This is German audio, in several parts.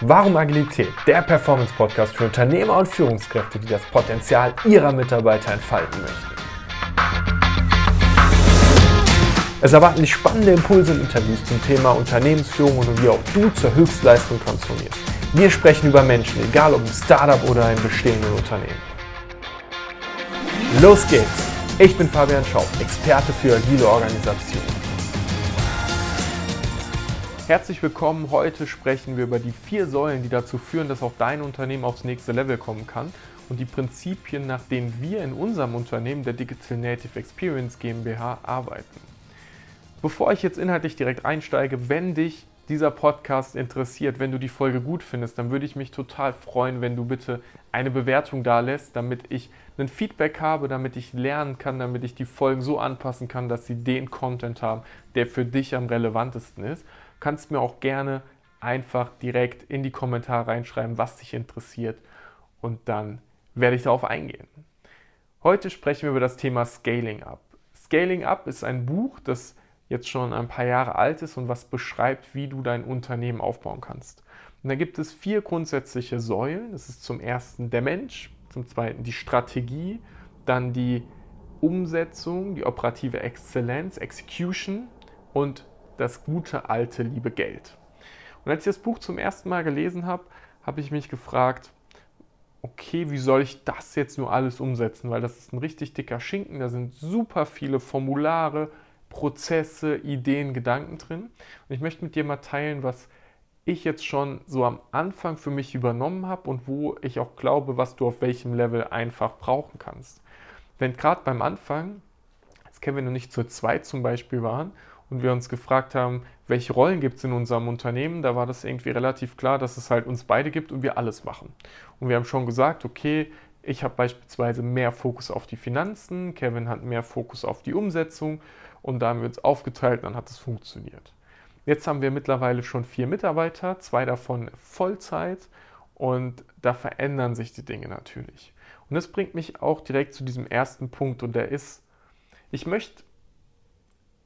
Warum Agilität? Der Performance-Podcast für Unternehmer und Führungskräfte, die das Potenzial ihrer Mitarbeiter entfalten möchten. Es erwarten dich spannende Impulse und Interviews zum Thema Unternehmensführung und wie auch du zur Höchstleistung transformierst. Wir sprechen über Menschen, egal ob im Startup oder im bestehenden Unternehmen. Los geht's! Ich bin Fabian Schaub, Experte für agile Organisation. Herzlich willkommen. Heute sprechen wir über die vier Säulen, die dazu führen, dass auch dein Unternehmen aufs nächste Level kommen kann und die Prinzipien, nach denen wir in unserem Unternehmen der Digital Native Experience GmbH arbeiten. Bevor ich jetzt inhaltlich direkt einsteige, wenn dich dieser Podcast interessiert, wenn du die Folge gut findest, dann würde ich mich total freuen, wenn du bitte eine Bewertung da lässt, damit ich ein Feedback habe, damit ich lernen kann, damit ich die Folgen so anpassen kann, dass sie den Content haben, der für dich am relevantesten ist kannst mir auch gerne einfach direkt in die Kommentare reinschreiben, was dich interessiert und dann werde ich darauf eingehen. Heute sprechen wir über das Thema Scaling Up. Scaling Up ist ein Buch, das jetzt schon ein paar Jahre alt ist und was beschreibt, wie du dein Unternehmen aufbauen kannst. Und da gibt es vier grundsätzliche Säulen. Das ist zum ersten der Mensch, zum zweiten die Strategie, dann die Umsetzung, die operative Exzellenz, Execution und das gute alte liebe Geld. Und als ich das Buch zum ersten Mal gelesen habe, habe ich mich gefragt, okay, wie soll ich das jetzt nur alles umsetzen? Weil das ist ein richtig dicker Schinken, da sind super viele Formulare, Prozesse, Ideen, Gedanken drin. Und ich möchte mit dir mal teilen, was ich jetzt schon so am Anfang für mich übernommen habe und wo ich auch glaube, was du auf welchem Level einfach brauchen kannst. Denn gerade beim Anfang, als Kevin und ich zu zweit zum Beispiel waren und wir uns gefragt haben, welche Rollen gibt es in unserem Unternehmen, da war das irgendwie relativ klar, dass es halt uns beide gibt und wir alles machen. Und wir haben schon gesagt, okay, ich habe beispielsweise mehr Fokus auf die Finanzen, Kevin hat mehr Fokus auf die Umsetzung und da haben wir uns aufgeteilt und dann hat es funktioniert. Jetzt haben wir mittlerweile schon vier Mitarbeiter, zwei davon Vollzeit und da verändern sich die Dinge natürlich. Und das bringt mich auch direkt zu diesem ersten Punkt und der ist, ich möchte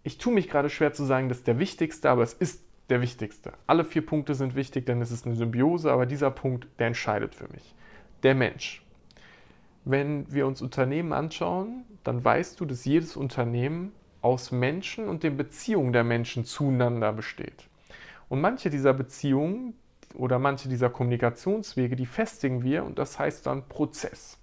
ich tue mich gerade schwer zu sagen, das ist der wichtigste, aber es ist der wichtigste. Alle vier Punkte sind wichtig, denn es ist eine Symbiose, aber dieser Punkt, der entscheidet für mich. Der Mensch. Wenn wir uns Unternehmen anschauen, dann weißt du, dass jedes Unternehmen aus Menschen und den Beziehungen der Menschen zueinander besteht. Und manche dieser Beziehungen oder manche dieser Kommunikationswege, die festigen wir und das heißt dann Prozess.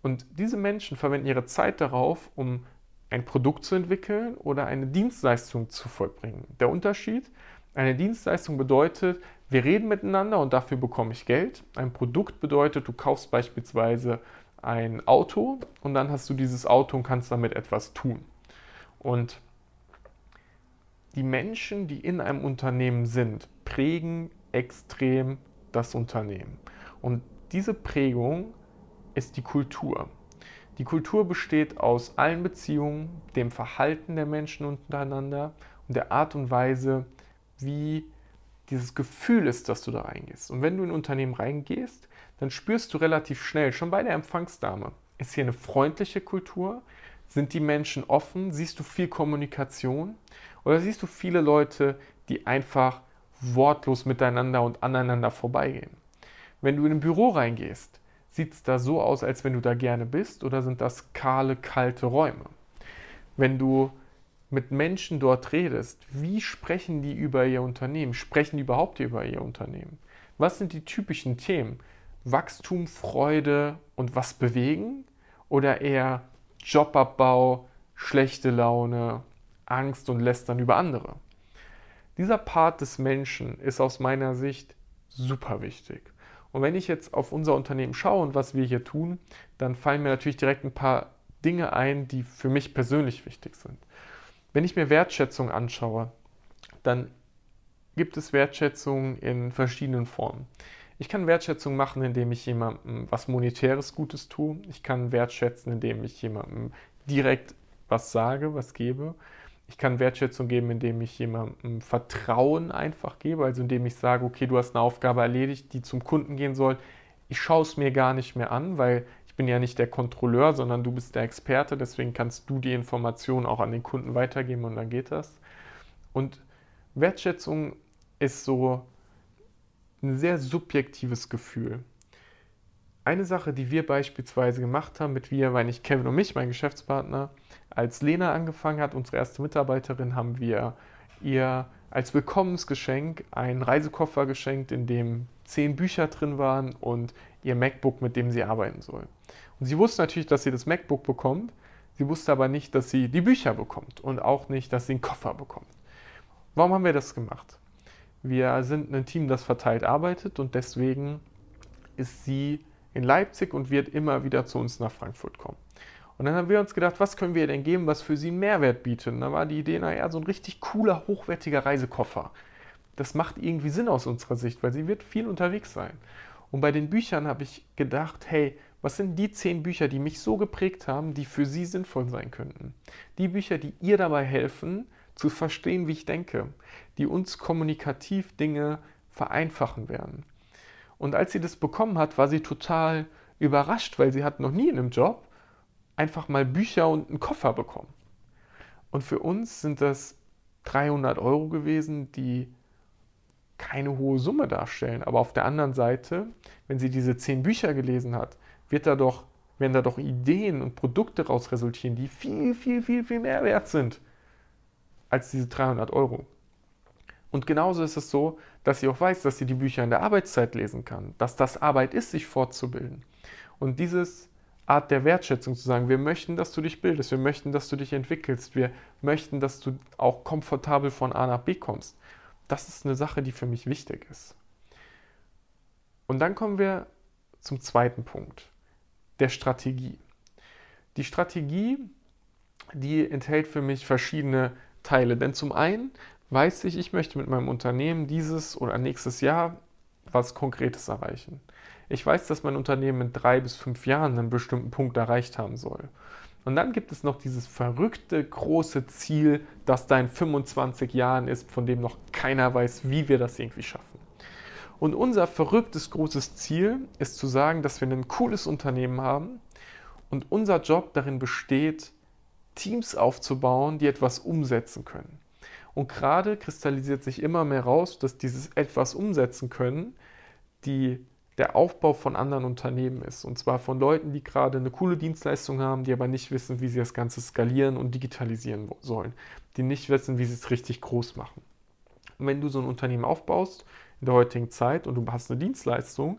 Und diese Menschen verwenden ihre Zeit darauf, um ein Produkt zu entwickeln oder eine Dienstleistung zu vollbringen. Der Unterschied, eine Dienstleistung bedeutet, wir reden miteinander und dafür bekomme ich Geld. Ein Produkt bedeutet, du kaufst beispielsweise ein Auto und dann hast du dieses Auto und kannst damit etwas tun. Und die Menschen, die in einem Unternehmen sind, prägen extrem das Unternehmen. Und diese Prägung ist die Kultur. Die Kultur besteht aus allen Beziehungen, dem Verhalten der Menschen untereinander und der Art und Weise, wie dieses Gefühl ist, dass du da reingehst. Und wenn du in ein Unternehmen reingehst, dann spürst du relativ schnell, schon bei der Empfangsdame, ist hier eine freundliche Kultur? Sind die Menschen offen? Siehst du viel Kommunikation? Oder siehst du viele Leute, die einfach wortlos miteinander und aneinander vorbeigehen? Wenn du in ein Büro reingehst, Sieht es da so aus, als wenn du da gerne bist oder sind das kahle, kalte Räume? Wenn du mit Menschen dort redest, wie sprechen die über ihr Unternehmen? Sprechen die überhaupt über ihr Unternehmen? Was sind die typischen Themen? Wachstum, Freude und was bewegen? Oder eher Jobabbau, schlechte Laune, Angst und Lästern über andere? Dieser Part des Menschen ist aus meiner Sicht super wichtig. Und wenn ich jetzt auf unser Unternehmen schaue und was wir hier tun, dann fallen mir natürlich direkt ein paar Dinge ein, die für mich persönlich wichtig sind. Wenn ich mir Wertschätzung anschaue, dann gibt es Wertschätzung in verschiedenen Formen. Ich kann Wertschätzung machen, indem ich jemandem was Monetäres Gutes tue. Ich kann wertschätzen, indem ich jemandem direkt was sage, was gebe. Ich kann Wertschätzung geben, indem ich jemandem Vertrauen einfach gebe, also indem ich sage, okay, du hast eine Aufgabe erledigt, die zum Kunden gehen soll. Ich schaue es mir gar nicht mehr an, weil ich bin ja nicht der Kontrolleur, sondern du bist der Experte, deswegen kannst du die Informationen auch an den Kunden weitergeben und dann geht das. Und Wertschätzung ist so ein sehr subjektives Gefühl. Eine Sache, die wir beispielsweise gemacht haben mit wir, weil nicht Kevin und mich, mein Geschäftspartner, als Lena angefangen hat, unsere erste Mitarbeiterin, haben wir ihr als Willkommensgeschenk einen Reisekoffer geschenkt, in dem zehn Bücher drin waren und ihr MacBook, mit dem sie arbeiten soll. Und sie wusste natürlich, dass sie das MacBook bekommt, sie wusste aber nicht, dass sie die Bücher bekommt und auch nicht, dass sie einen Koffer bekommt. Warum haben wir das gemacht? Wir sind ein Team, das verteilt arbeitet und deswegen ist sie in Leipzig und wird immer wieder zu uns nach Frankfurt kommen. Und dann haben wir uns gedacht, was können wir denn geben, was für sie einen Mehrwert bietet. Da war die Idee, naja, so ein richtig cooler, hochwertiger Reisekoffer. Das macht irgendwie Sinn aus unserer Sicht, weil sie wird viel unterwegs sein. Und bei den Büchern habe ich gedacht, hey, was sind die zehn Bücher, die mich so geprägt haben, die für Sie sinnvoll sein könnten? Die Bücher, die ihr dabei helfen, zu verstehen, wie ich denke, die uns kommunikativ Dinge vereinfachen werden. Und als sie das bekommen hat, war sie total überrascht, weil sie hat noch nie in einem Job einfach mal Bücher und einen Koffer bekommen. Und für uns sind das 300 Euro gewesen, die keine hohe Summe darstellen. Aber auf der anderen Seite, wenn sie diese zehn Bücher gelesen hat, wird da doch, werden da doch Ideen und Produkte daraus resultieren, die viel, viel, viel, viel mehr wert sind als diese 300 Euro. Und genauso ist es so, dass sie auch weiß, dass sie die Bücher in der Arbeitszeit lesen kann, dass das Arbeit ist, sich fortzubilden. Und dieses Art der Wertschätzung zu sagen, wir möchten, dass du dich bildest, wir möchten, dass du dich entwickelst, wir möchten, dass du auch komfortabel von A nach B kommst. Das ist eine Sache, die für mich wichtig ist. Und dann kommen wir zum zweiten Punkt, der Strategie. Die Strategie, die enthält für mich verschiedene Teile. Denn zum einen weiß ich, ich möchte mit meinem Unternehmen dieses oder nächstes Jahr was Konkretes erreichen. Ich weiß, dass mein Unternehmen in drei bis fünf Jahren einen bestimmten Punkt erreicht haben soll. Und dann gibt es noch dieses verrückte große Ziel, das da in 25 Jahren ist, von dem noch keiner weiß, wie wir das irgendwie schaffen. Und unser verrücktes großes Ziel ist zu sagen, dass wir ein cooles Unternehmen haben und unser Job darin besteht, Teams aufzubauen, die etwas umsetzen können. Und gerade kristallisiert sich immer mehr raus, dass dieses etwas umsetzen können, die der Aufbau von anderen Unternehmen ist. Und zwar von Leuten, die gerade eine coole Dienstleistung haben, die aber nicht wissen, wie sie das Ganze skalieren und digitalisieren sollen. Die nicht wissen, wie sie es richtig groß machen. Und wenn du so ein Unternehmen aufbaust in der heutigen Zeit und du hast eine Dienstleistung,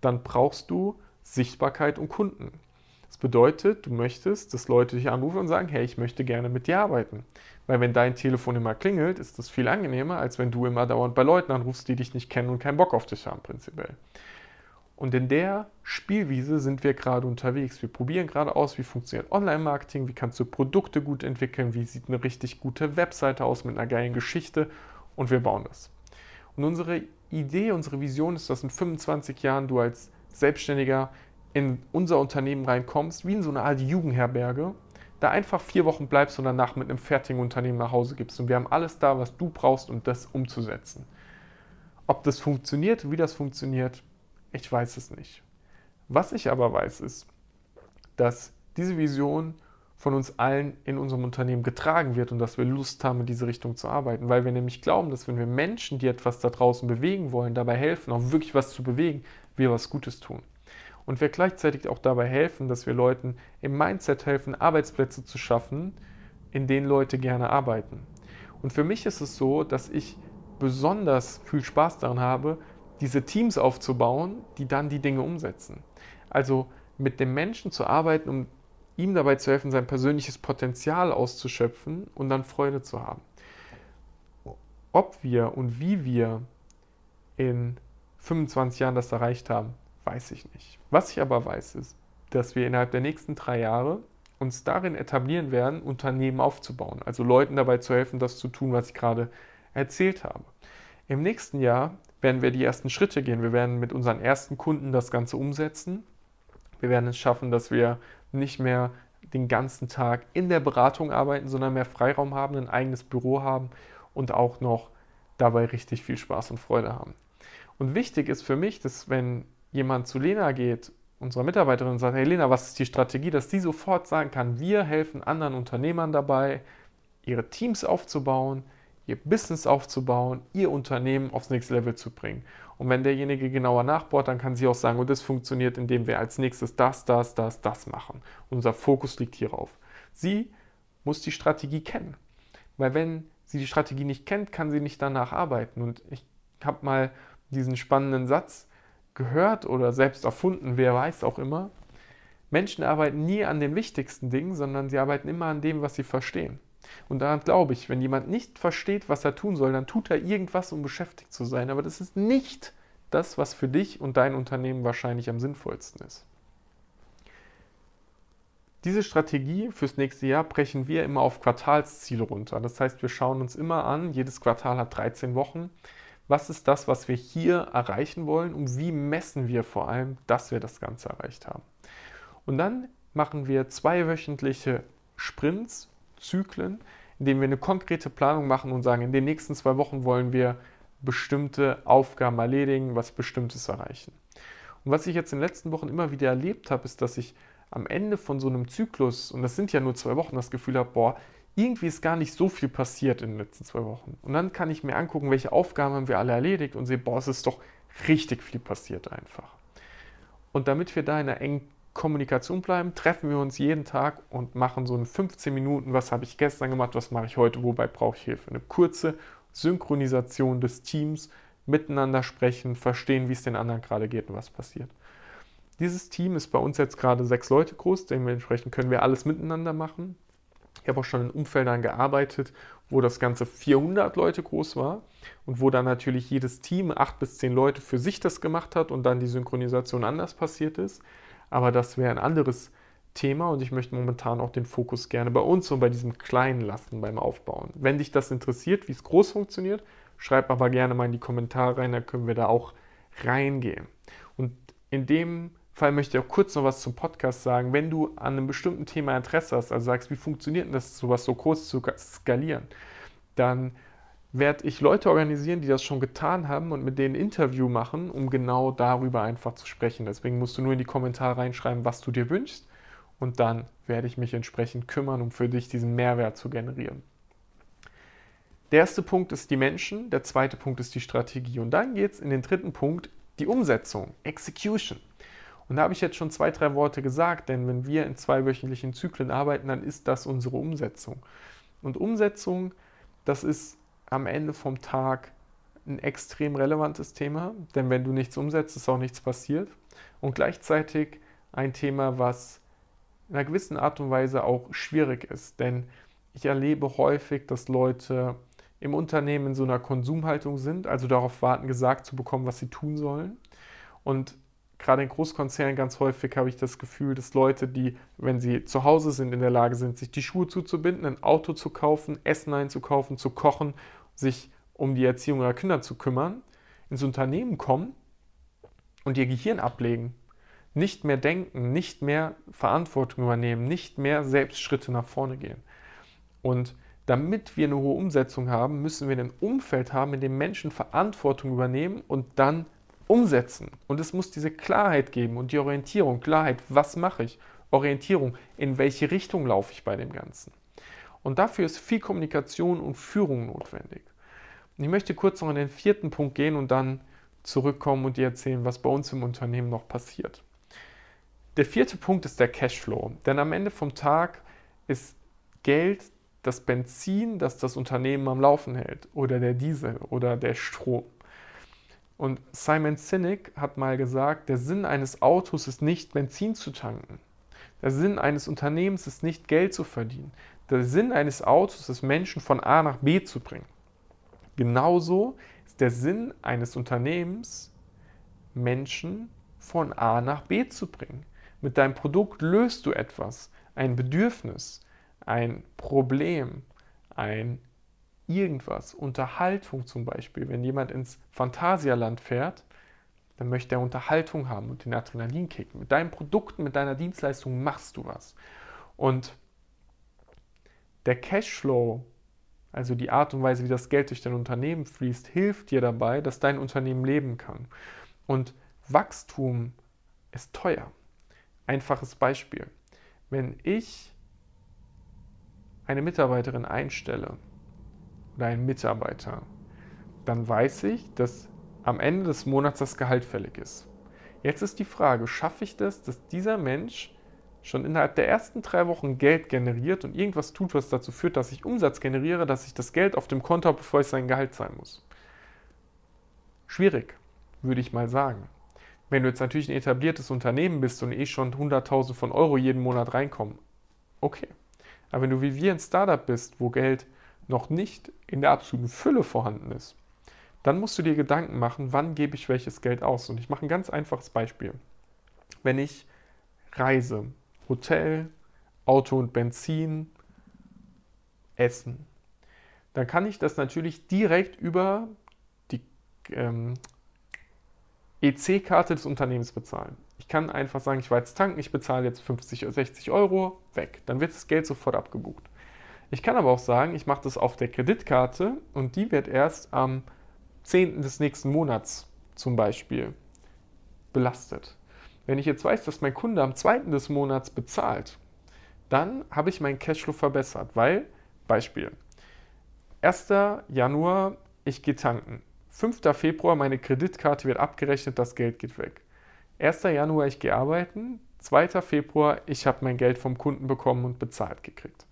dann brauchst du Sichtbarkeit und Kunden. Bedeutet, du möchtest, dass Leute dich anrufen und sagen, hey, ich möchte gerne mit dir arbeiten. Weil wenn dein Telefon immer klingelt, ist das viel angenehmer, als wenn du immer dauernd bei Leuten anrufst, die dich nicht kennen und keinen Bock auf dich haben, prinzipiell. Und in der Spielwiese sind wir gerade unterwegs. Wir probieren gerade aus, wie funktioniert Online-Marketing, wie kannst du Produkte gut entwickeln, wie sieht eine richtig gute Webseite aus mit einer geilen Geschichte und wir bauen das. Und unsere Idee, unsere Vision ist, dass in 25 Jahren du als Selbstständiger in unser Unternehmen reinkommst, wie in so eine Art Jugendherberge, da einfach vier Wochen bleibst und danach mit einem fertigen Unternehmen nach Hause gibst. Und wir haben alles da, was du brauchst, um das umzusetzen. Ob das funktioniert, wie das funktioniert, ich weiß es nicht. Was ich aber weiß, ist, dass diese Vision von uns allen in unserem Unternehmen getragen wird und dass wir Lust haben, in diese Richtung zu arbeiten. Weil wir nämlich glauben, dass wenn wir Menschen, die etwas da draußen bewegen wollen, dabei helfen, auch wirklich was zu bewegen, wir was Gutes tun und wir gleichzeitig auch dabei helfen, dass wir Leuten im Mindset helfen, Arbeitsplätze zu schaffen, in denen Leute gerne arbeiten. Und für mich ist es so, dass ich besonders viel Spaß daran habe, diese Teams aufzubauen, die dann die Dinge umsetzen. Also mit dem Menschen zu arbeiten, um ihm dabei zu helfen, sein persönliches Potenzial auszuschöpfen und dann Freude zu haben. Ob wir und wie wir in 25 Jahren das erreicht haben, weiß ich nicht. Was ich aber weiß, ist, dass wir innerhalb der nächsten drei Jahre uns darin etablieren werden, Unternehmen aufzubauen. Also Leuten dabei zu helfen, das zu tun, was ich gerade erzählt habe. Im nächsten Jahr werden wir die ersten Schritte gehen. Wir werden mit unseren ersten Kunden das Ganze umsetzen. Wir werden es schaffen, dass wir nicht mehr den ganzen Tag in der Beratung arbeiten, sondern mehr Freiraum haben, ein eigenes Büro haben und auch noch dabei richtig viel Spaß und Freude haben. Und wichtig ist für mich, dass wenn jemand zu Lena geht, unserer Mitarbeiterin, und sagt, hey Lena, was ist die Strategie, dass die sofort sagen kann, wir helfen anderen Unternehmern dabei, ihre Teams aufzubauen, ihr Business aufzubauen, ihr Unternehmen aufs nächste Level zu bringen. Und wenn derjenige genauer nachbohrt, dann kann sie auch sagen, und das funktioniert, indem wir als nächstes das, das, das, das machen. Unser Fokus liegt hierauf. Sie muss die Strategie kennen. Weil wenn sie die Strategie nicht kennt, kann sie nicht danach arbeiten. Und ich habe mal diesen spannenden Satz gehört oder selbst erfunden, wer weiß auch immer. Menschen arbeiten nie an den wichtigsten Dingen, sondern sie arbeiten immer an dem, was sie verstehen. Und daran glaube ich, wenn jemand nicht versteht, was er tun soll, dann tut er irgendwas, um beschäftigt zu sein. Aber das ist nicht das, was für dich und dein Unternehmen wahrscheinlich am sinnvollsten ist. Diese Strategie fürs nächste Jahr brechen wir immer auf Quartalsziele runter. Das heißt, wir schauen uns immer an, jedes Quartal hat 13 Wochen. Was ist das, was wir hier erreichen wollen und wie messen wir vor allem, dass wir das Ganze erreicht haben? Und dann machen wir zweiwöchentliche Sprints, Zyklen, in denen wir eine konkrete Planung machen und sagen, in den nächsten zwei Wochen wollen wir bestimmte Aufgaben erledigen, was Bestimmtes erreichen. Und was ich jetzt in den letzten Wochen immer wieder erlebt habe, ist, dass ich am Ende von so einem Zyklus, und das sind ja nur zwei Wochen, das Gefühl habe, boah, irgendwie ist gar nicht so viel passiert in den letzten zwei Wochen. Und dann kann ich mir angucken, welche Aufgaben haben wir alle erledigt und sehe, boah, es ist doch richtig viel passiert einfach. Und damit wir da in einer engen Kommunikation bleiben, treffen wir uns jeden Tag und machen so in 15 Minuten, was habe ich gestern gemacht, was mache ich heute, wobei brauche ich Hilfe. Eine kurze Synchronisation des Teams, miteinander sprechen, verstehen, wie es den anderen gerade geht und was passiert. Dieses Team ist bei uns jetzt gerade sechs Leute groß, dementsprechend können wir alles miteinander machen. Ich habe auch schon in Umfeldern gearbeitet, wo das Ganze 400 Leute groß war und wo dann natürlich jedes Team acht bis zehn Leute für sich das gemacht hat und dann die Synchronisation anders passiert ist. Aber das wäre ein anderes Thema und ich möchte momentan auch den Fokus gerne bei uns und bei diesem Kleinen lassen beim Aufbauen. Wenn dich das interessiert, wie es groß funktioniert, schreib aber gerne mal in die Kommentare rein, dann können wir da auch reingehen. Und in dem Fall möchte ich auch kurz noch was zum Podcast sagen. Wenn du an einem bestimmten Thema Interesse hast, also sagst, wie funktioniert denn das, sowas so groß zu skalieren, dann werde ich Leute organisieren, die das schon getan haben und mit denen Interview machen, um genau darüber einfach zu sprechen. Deswegen musst du nur in die Kommentare reinschreiben, was du dir wünschst und dann werde ich mich entsprechend kümmern, um für dich diesen Mehrwert zu generieren. Der erste Punkt ist die Menschen, der zweite Punkt ist die Strategie und dann geht es in den dritten Punkt, die Umsetzung, Execution. Und da habe ich jetzt schon zwei, drei Worte gesagt, denn wenn wir in zweiwöchentlichen Zyklen arbeiten, dann ist das unsere Umsetzung. Und Umsetzung, das ist am Ende vom Tag ein extrem relevantes Thema, denn wenn du nichts umsetzt, ist auch nichts passiert. Und gleichzeitig ein Thema, was in einer gewissen Art und Weise auch schwierig ist, denn ich erlebe häufig, dass Leute im Unternehmen in so einer Konsumhaltung sind, also darauf warten, gesagt zu bekommen, was sie tun sollen. Und gerade in Großkonzernen ganz häufig habe ich das Gefühl, dass Leute, die, wenn sie zu Hause sind, in der Lage sind, sich die Schuhe zuzubinden, ein Auto zu kaufen, Essen einzukaufen, zu kochen, sich um die Erziehung ihrer Kinder zu kümmern, ins Unternehmen kommen und ihr Gehirn ablegen, nicht mehr denken, nicht mehr Verantwortung übernehmen, nicht mehr selbst Schritte nach vorne gehen. Und damit wir eine hohe Umsetzung haben, müssen wir ein Umfeld haben, in dem Menschen Verantwortung übernehmen und dann umsetzen. Und es muss diese Klarheit geben und die Orientierung. Klarheit, was mache ich? Orientierung, in welche Richtung laufe ich bei dem Ganzen? Und dafür ist viel Kommunikation und Führung notwendig. Und ich möchte kurz noch in den vierten Punkt gehen und dann zurückkommen und dir erzählen, was bei uns im Unternehmen noch passiert. Der vierte Punkt ist der Cashflow. Denn am Ende vom Tag ist Geld das Benzin, das das Unternehmen am Laufen hält, oder der Diesel oder der Strom. Und Simon Sinek hat mal gesagt, der Sinn eines Autos ist nicht Benzin zu tanken. Der Sinn eines Unternehmens ist nicht Geld zu verdienen. Der Sinn eines Autos ist Menschen von A nach B zu bringen. Genauso ist der Sinn eines Unternehmens Menschen von A nach B zu bringen. Mit deinem Produkt löst du etwas, ein Bedürfnis, ein Problem, ein irgendwas, Unterhaltung zum Beispiel, wenn jemand ins Phantasialand fährt, dann möchte er Unterhaltung haben und den Adrenalinkick. Mit deinen Produkten, mit deiner Dienstleistung machst du was. Und der Cashflow, also die Art und Weise, wie das Geld durch dein Unternehmen fließt, hilft dir dabei, dass dein Unternehmen leben kann. Und Wachstum ist teuer. Einfaches Beispiel. Wenn ich eine Mitarbeiterin einstelle oder einen Mitarbeiter, dann weiß ich, dass am Ende des Monats das Gehalt fällig ist. Jetzt ist die Frage, schaffe ich das, dass dieser Mensch schon innerhalb der ersten drei Wochen Geld generiert und irgendwas tut, was dazu führt, dass ich Umsatz generiere, dass ich das Geld auf dem Konto habe, bevor ich sein Gehalt zahlen muss. Schwierig, würde ich mal sagen. Wenn du jetzt natürlich ein etabliertes Unternehmen bist und eh schon 100.000 von Euro jeden Monat reinkommen, okay. Aber wenn du wie wir ein Startup bist, wo Geld noch nicht in der absoluten Fülle vorhanden ist, dann musst du dir Gedanken machen, wann gebe ich welches Geld aus. Und ich mache ein ganz einfaches Beispiel. Wenn ich reise, Hotel, Auto und Benzin, Essen. Dann kann ich das natürlich direkt über die ähm, EC-Karte des Unternehmens bezahlen. Ich kann einfach sagen, ich war jetzt tanken, ich bezahle jetzt 50 oder 60 Euro, weg. Dann wird das Geld sofort abgebucht. Ich kann aber auch sagen, ich mache das auf der Kreditkarte und die wird erst am 10. des nächsten Monats zum Beispiel belastet. Wenn ich jetzt weiß, dass mein Kunde am 2. des Monats bezahlt, dann habe ich meinen Cashflow verbessert, weil, Beispiel, 1. Januar, ich gehe tanken. 5. Februar, meine Kreditkarte wird abgerechnet, das Geld geht weg. 1. Januar, ich gehe arbeiten. 2. Februar, ich habe mein Geld vom Kunden bekommen und bezahlt gekriegt.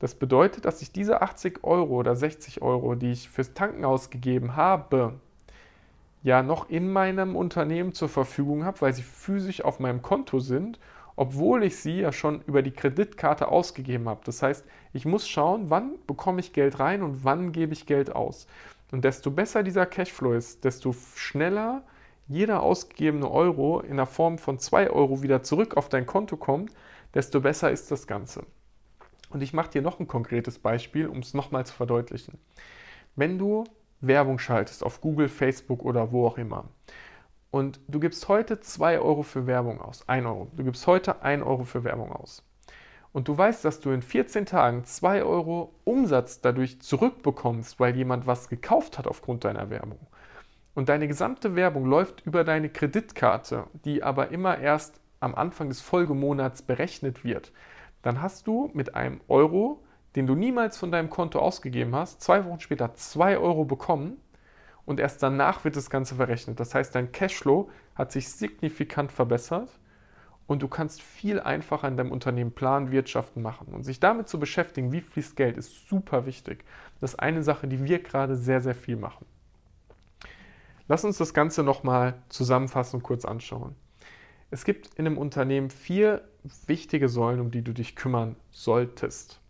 Das bedeutet, dass ich diese 80 Euro oder 60 Euro, die ich fürs Tanken ausgegeben habe, ja noch in meinem Unternehmen zur Verfügung habe, weil sie physisch auf meinem Konto sind, obwohl ich sie ja schon über die Kreditkarte ausgegeben habe. Das heißt, ich muss schauen, wann bekomme ich Geld rein und wann gebe ich Geld aus. Und desto besser dieser Cashflow ist, desto schneller jeder ausgegebene Euro in der Form von 2 Euro wieder zurück auf dein Konto kommt, desto besser ist das Ganze. Und ich mache dir noch ein konkretes Beispiel, um es nochmal zu verdeutlichen. Wenn du Werbung schaltest auf Google, Facebook oder wo auch immer. Und du gibst heute 2 Euro für Werbung aus. 1 Euro. Du gibst heute 1 Euro für Werbung aus. Und du weißt, dass du in 14 Tagen 2 Euro Umsatz dadurch zurückbekommst, weil jemand was gekauft hat aufgrund deiner Werbung. Und deine gesamte Werbung läuft über deine Kreditkarte, die aber immer erst am Anfang des Folgemonats berechnet wird. Dann hast du mit einem Euro den du niemals von deinem Konto ausgegeben hast, zwei Wochen später 2 Euro bekommen und erst danach wird das Ganze verrechnet. Das heißt, dein Cashflow hat sich signifikant verbessert und du kannst viel einfacher in deinem Unternehmen planen, wirtschaften machen. Und sich damit zu beschäftigen, wie fließt Geld, ist super wichtig. Das ist eine Sache, die wir gerade sehr, sehr viel machen. Lass uns das Ganze nochmal zusammenfassen und kurz anschauen. Es gibt in einem Unternehmen vier wichtige Säulen, um die du dich kümmern solltest.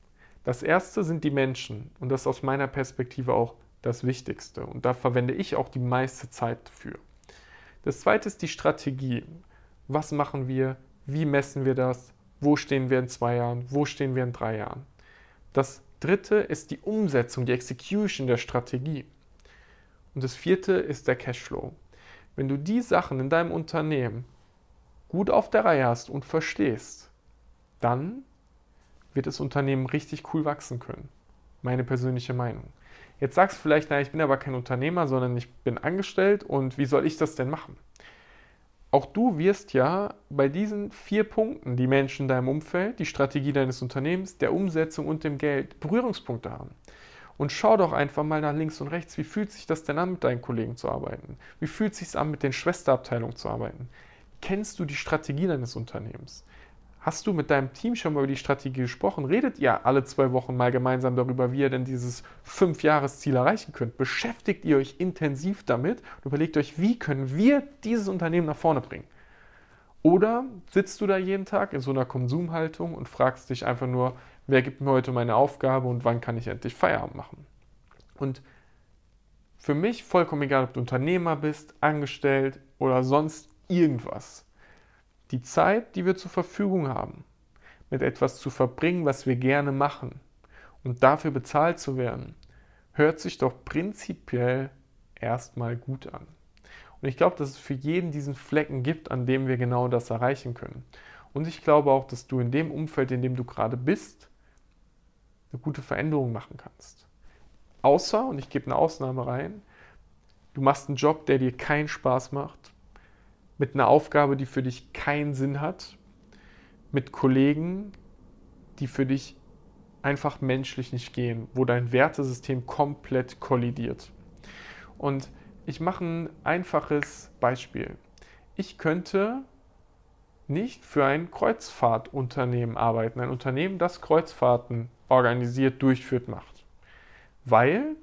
Das erste sind die Menschen und das ist aus meiner Perspektive auch das Wichtigste und da verwende ich auch die meiste Zeit für. Das zweite ist die Strategie. Was machen wir? Wie messen wir das? Wo stehen wir in zwei Jahren? Wo stehen wir in drei Jahren? Das dritte ist die Umsetzung, die Execution der Strategie. Und das vierte ist der Cashflow. Wenn du die Sachen in deinem Unternehmen gut auf der Reihe hast und verstehst, dann wird das Unternehmen richtig cool wachsen können. Meine persönliche Meinung. Jetzt sagst du vielleicht, naja, ich bin aber kein Unternehmer, sondern ich bin angestellt und wie soll ich das denn machen? Auch du wirst ja bei diesen vier Punkten, die Menschen in deinem Umfeld, die Strategie deines Unternehmens, der Umsetzung und dem Geld, Berührungspunkte haben. Und schau doch einfach mal nach links und rechts, wie fühlt sich das denn an, mit deinen Kollegen zu arbeiten? Wie fühlt es sich an, mit den Schwesterabteilungen zu arbeiten? Kennst du die Strategie deines Unternehmens? Hast du mit deinem Team schon mal über die Strategie gesprochen? Redet ihr alle zwei Wochen mal gemeinsam darüber, wie ihr denn dieses Fünf-Jahres-Ziel erreichen könnt? Beschäftigt ihr euch intensiv damit und überlegt euch, wie können wir dieses Unternehmen nach vorne bringen? Oder sitzt du da jeden Tag in so einer Konsumhaltung und fragst dich einfach nur, wer gibt mir heute meine Aufgabe und wann kann ich endlich Feierabend machen? Und für mich vollkommen egal, ob du Unternehmer bist, angestellt oder sonst irgendwas die Zeit, die wir zur Verfügung haben, mit etwas zu verbringen, was wir gerne machen und dafür bezahlt zu werden, hört sich doch prinzipiell erstmal gut an. Und ich glaube, dass es für jeden diesen Flecken gibt, an dem wir genau das erreichen können. Und ich glaube auch, dass du in dem Umfeld, in dem du gerade bist, eine gute Veränderung machen kannst. Außer, und ich gebe eine Ausnahme rein, du machst einen Job, der dir keinen Spaß macht, mit einer Aufgabe, die für dich keinen Sinn hat, mit Kollegen, die für dich einfach menschlich nicht gehen, wo dein Wertesystem komplett kollidiert. Und ich mache ein einfaches Beispiel. Ich könnte nicht für ein Kreuzfahrtunternehmen arbeiten, ein Unternehmen, das Kreuzfahrten organisiert, durchführt, macht. Weil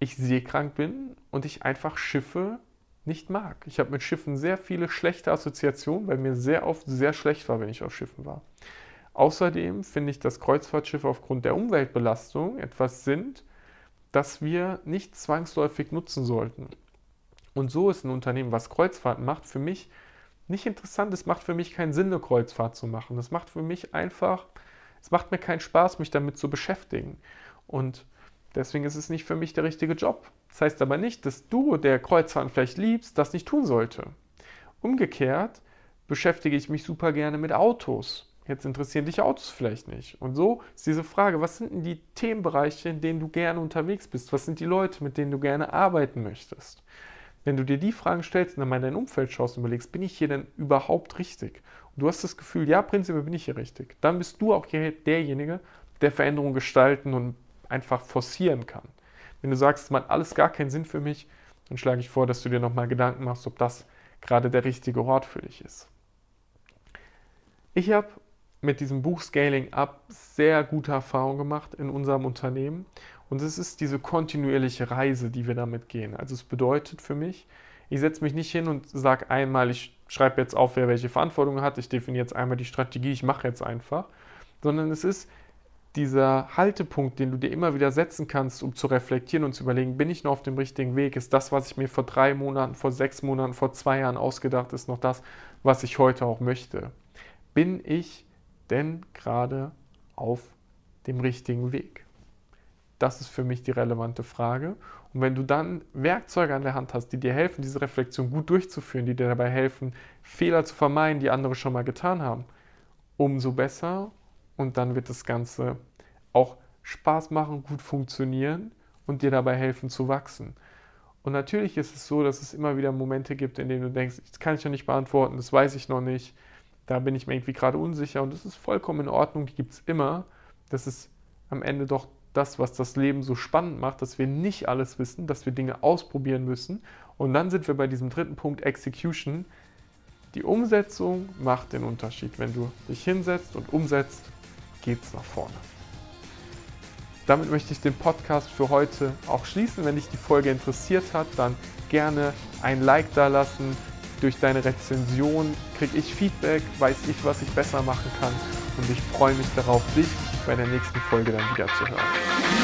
ich seekrank bin und ich einfach Schiffe nicht mag. Ich habe mit Schiffen sehr viele schlechte Assoziationen, weil mir sehr oft sehr schlecht war, wenn ich auf Schiffen war. Außerdem finde ich, dass Kreuzfahrtschiffe aufgrund der Umweltbelastung etwas sind, das wir nicht zwangsläufig nutzen sollten. Und so ist ein Unternehmen, was Kreuzfahrten macht, für mich nicht interessant. Es macht für mich keinen Sinn, eine Kreuzfahrt zu machen. Es macht für mich einfach, es macht mir keinen Spaß, mich damit zu beschäftigen. Und deswegen ist es nicht für mich der richtige Job. Das heißt aber nicht, dass du, der Kreuzfahrten vielleicht liebst, das nicht tun sollte. Umgekehrt beschäftige ich mich super gerne mit Autos Jetzt interessieren dich Autos vielleicht nicht. Und so ist diese Frage, was sind denn die Themenbereiche, in denen du gerne unterwegs bist? Was sind die Leute, mit denen du gerne arbeiten möchtest? Wenn du dir die Fragen stellst und dann mal in dein Umfeld schaust und überlegst, bin ich hier denn überhaupt richtig? Und du hast das Gefühl, ja, prinzipiell bin ich hier richtig. Dann bist du auch derjenige, der Veränderungen gestalten und einfach forcieren kann. Wenn du sagst, es macht alles gar keinen Sinn für mich, dann schlage ich vor, dass du dir nochmal Gedanken machst, ob das gerade der richtige Ort für dich ist. Ich habe mit diesem Buch Scaling Up sehr gute Erfahrungen gemacht in unserem Unternehmen. Und es ist diese kontinuierliche Reise, die wir damit gehen. Also es bedeutet für mich, ich setze mich nicht hin und sage einmal, ich schreibe jetzt auf, wer welche Verantwortung hat, ich definiere jetzt einmal die Strategie, ich mache jetzt einfach, sondern es ist dieser Haltepunkt, den du dir immer wieder setzen kannst, um zu reflektieren und zu überlegen, bin ich noch auf dem richtigen Weg? Ist das, was ich mir vor drei Monaten, vor sechs Monaten, vor zwei Jahren ausgedacht, ist noch das, was ich heute auch möchte? Bin ich denn gerade auf dem richtigen Weg? Das ist für mich die relevante Frage. Und wenn du dann Werkzeuge an der Hand hast, die dir helfen, diese Reflexion gut durchzuführen, die dir dabei helfen, Fehler zu vermeiden, die andere schon mal getan haben, umso besser. Und dann wird das Ganze auch Spaß machen, gut funktionieren und dir dabei helfen zu wachsen. Und natürlich ist es so, dass es immer wieder Momente gibt, in denen du denkst, das kann ich noch nicht beantworten, das weiß ich noch nicht da bin ich mir irgendwie gerade unsicher und das ist vollkommen in Ordnung, die gibt es immer. Das ist am Ende doch das, was das Leben so spannend macht, dass wir nicht alles wissen, dass wir Dinge ausprobieren müssen. Und dann sind wir bei diesem dritten Punkt, Execution. Die Umsetzung macht den Unterschied. Wenn du dich hinsetzt und umsetzt, geht es nach vorne. Damit möchte ich den Podcast für heute auch schließen. Wenn dich die Folge interessiert hat, dann gerne ein Like da lassen, durch deine Rezension kriege ich Feedback, weiß ich, was ich besser machen kann und ich freue mich darauf, dich bei der nächsten Folge dann wieder zu hören.